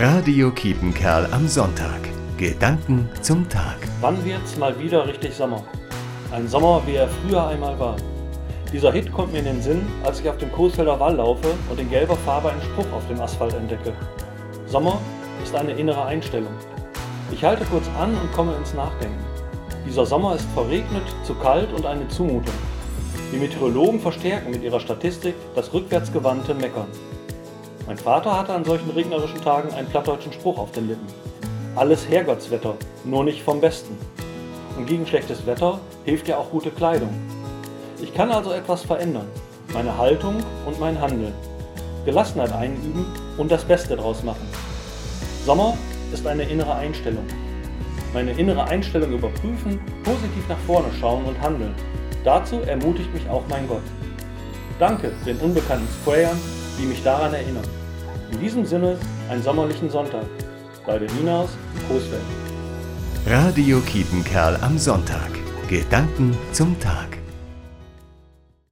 Radio Kiepenkerl am Sonntag. Gedanken zum Tag. Wann wird's mal wieder richtig Sommer? Ein Sommer, wie er früher einmal war. Dieser Hit kommt mir in den Sinn, als ich auf dem Coesfelder Wall laufe und in gelber Farbe einen Spruch auf dem Asphalt entdecke. Sommer ist eine innere Einstellung. Ich halte kurz an und komme ins Nachdenken. Dieser Sommer ist verregnet, zu kalt und eine Zumutung. Die Meteorologen verstärken mit ihrer Statistik das rückwärtsgewandte Meckern. Mein Vater hatte an solchen regnerischen Tagen einen plattdeutschen Spruch auf den Lippen. Alles Herrgottswetter, nur nicht vom Besten. Und gegen schlechtes Wetter hilft ja auch gute Kleidung. Ich kann also etwas verändern. Meine Haltung und mein Handeln. Gelassenheit einüben und das Beste draus machen. Sommer ist eine innere Einstellung. Meine innere Einstellung überprüfen, positiv nach vorne schauen und handeln. Dazu ermutigt mich auch mein Gott. Danke den unbekannten Sprayern, die mich daran erinnern. In diesem Sinne einen sommerlichen Sonntag. Bei der Ninaus, Coesfeld. Radio Kiepenkerl am Sonntag. Gedanken zum Tag.